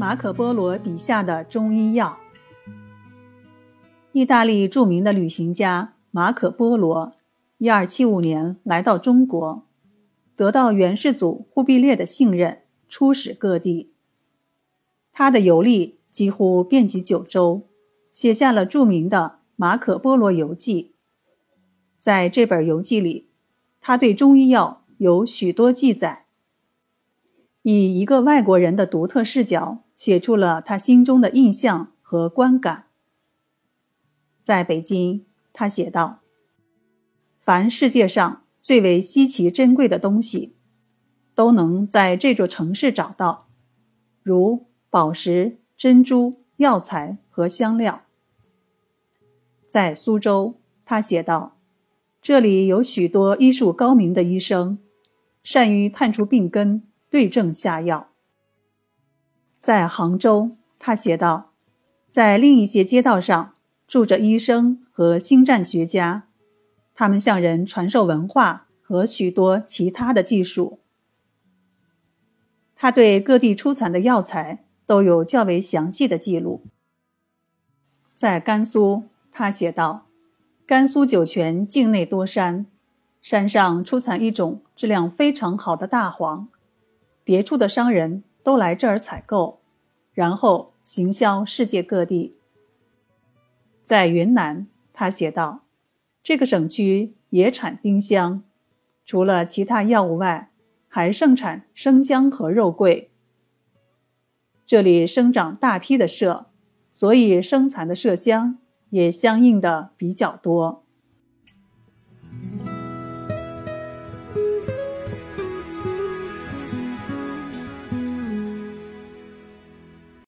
马可·波罗笔下的中医药。意大利著名的旅行家马可·波罗，一二七五年来到中国，得到元世祖忽必烈的信任，出使各地。他的游历几乎遍及九州，写下了著名的《马可·波罗游记》。在这本游记里，他对中医药有许多记载。以一个外国人的独特视角，写出了他心中的印象和观感。在北京，他写道：“凡世界上最为稀奇珍贵的东西，都能在这座城市找到，如宝石、珍珠、药材和香料。”在苏州，他写道：“这里有许多医术高明的医生，善于探出病根。”对症下药。在杭州，他写道，在另一些街道上住着医生和星战学家，他们向人传授文化和许多其他的技术。他对各地出产的药材都有较为详细的记录。在甘肃，他写道，甘肃酒泉境内多山，山上出产一种质量非常好的大黄。别处的商人都来这儿采购，然后行销世界各地。在云南，他写道：“这个省区也产丁香，除了其他药物外，还盛产生姜和肉桂。这里生长大批的麝，所以生产的麝香也相应的比较多。”